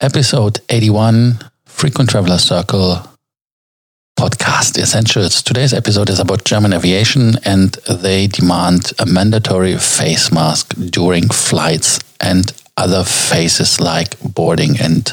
episode 81 Frequent Traveler Circle podcast essentials. Today's episode is about German aviation and they demand a mandatory face mask during flights and other phases like boarding and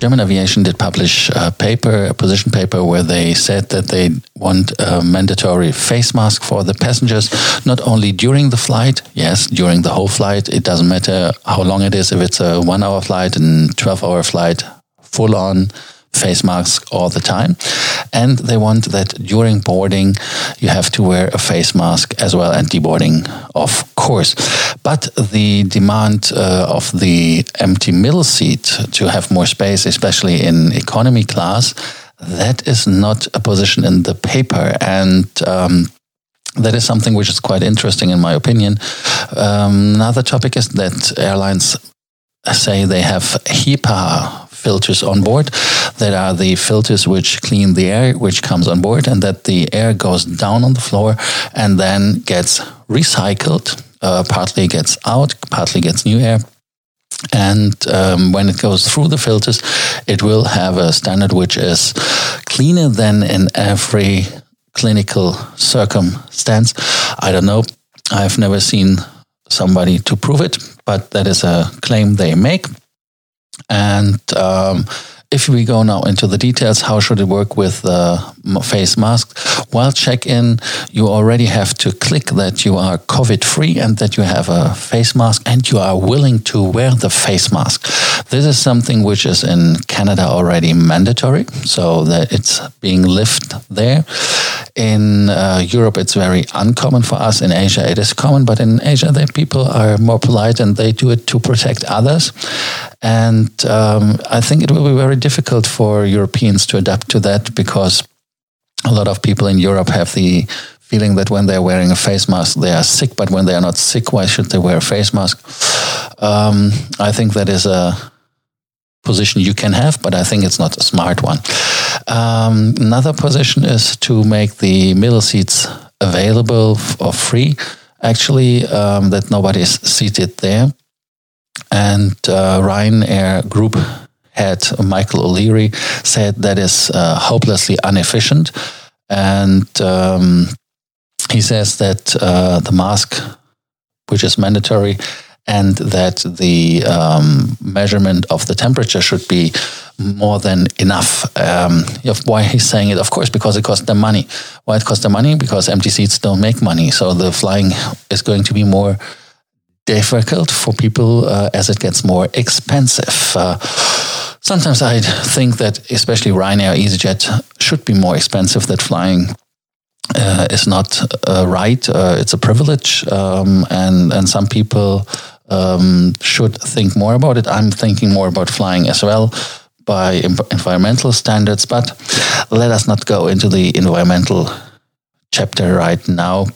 German Aviation did publish a paper, a position paper, where they said that they want a mandatory face mask for the passengers, not only during the flight, yes, during the whole flight. It doesn't matter how long it is, if it's a one hour flight and 12 hour flight, full on face masks all the time. And they want that during boarding, you have to wear a face mask as well and deboarding, of course. But the demand uh, of the empty middle seat to have more space, especially in economy class, that is not a position in the paper. And um, that is something which is quite interesting, in my opinion. Um, another topic is that airlines say they have HEPA filters on board that are the filters which clean the air which comes on board and that the air goes down on the floor and then gets recycled uh, partly gets out partly gets new air. And um, when it goes through the filters it will have a standard which is cleaner than in every clinical circumstance. I don't know. I've never seen somebody to prove it but that is a claim they make. And um, if we go now into the details, how should it work with the face mask? While check-in, you already have to click that you are COVID-free and that you have a face mask and you are willing to wear the face mask. This is something which is in Canada already mandatory, so that it's being lived there. In uh, Europe, it's very uncommon for us. In Asia, it is common, but in Asia, the people are more polite and they do it to protect others. And um, I think it will be very difficult for Europeans to adapt to that because a lot of people in Europe have the feeling that when they're wearing a face mask, they are sick. But when they are not sick, why should they wear a face mask? Um, I think that is a position you can have, but I think it's not a smart one. Um, another position is to make the middle seats available or free, actually, um, that nobody is seated there. And uh, Ryanair Group head Michael O'Leary said that is uh, hopelessly inefficient. And um, he says that uh, the mask, which is mandatory, and that the um, measurement of the temperature should be more than enough. Um, why he's saying it? Of course, because it costs them money. Why it costs them money? Because empty seats don't make money. So the flying is going to be more difficult for people uh, as it gets more expensive. Uh, sometimes I think that especially Ryanair, EasyJet should be more expensive. That flying uh, is not uh, right. Uh, it's a privilege, um, and and some people um, should think more about it. I'm thinking more about flying as well by environmental standards, but let us not go into the environmental chapter right now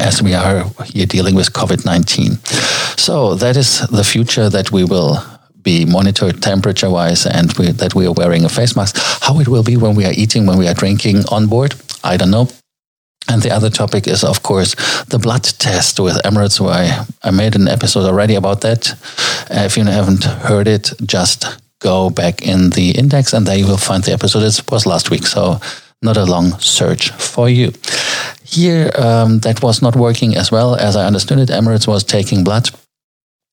as we are here dealing with COVID 19. So, that is the future that we will be monitored temperature wise and we, that we are wearing a face mask. How it will be when we are eating, when we are drinking on board, I don't know. And the other topic is, of course, the blood test with Emirates, where I, I made an episode already about that. Uh, if you haven't heard it, just go back in the index and there you will find the episode. It was last week, so not a long search for you. Here, um, that was not working as well as I understood it. Emirates was taking blood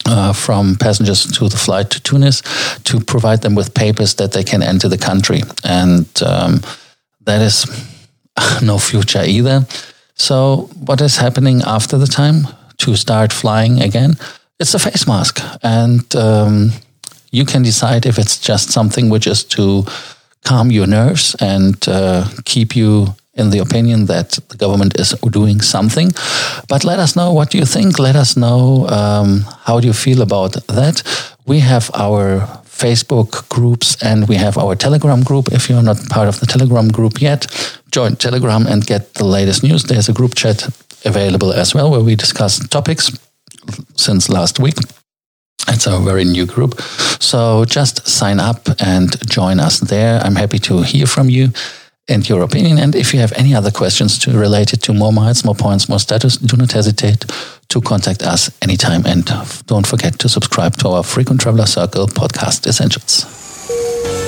uh, from passengers to the flight to Tunis to provide them with papers that they can enter the country. And um, that is no future either. So, what is happening after the time to start flying again? It's a face mask. And um, you can decide if it's just something which is to calm your nerves and uh, keep you in the opinion that the government is doing something. But let us know what you think. Let us know um, how do you feel about that. We have our Facebook groups and we have our Telegram group. If you're not part of the Telegram group yet, join Telegram and get the latest news. There's a group chat available as well where we discuss topics since last week. It's a very new group. So just sign up and join us there. I'm happy to hear from you and your opinion. And if you have any other questions to related to more miles, more points, more status, do not hesitate to contact us anytime. And don't forget to subscribe to our Frequent Traveler Circle podcast essentials.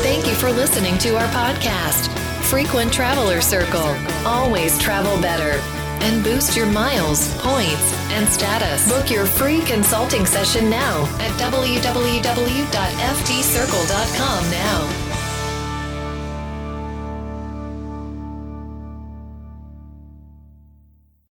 Thank you for listening to our podcast, Frequent Traveler Circle. Always travel better and boost your miles, points, and status. Book your free consulting session now at www.ftcircle.com now.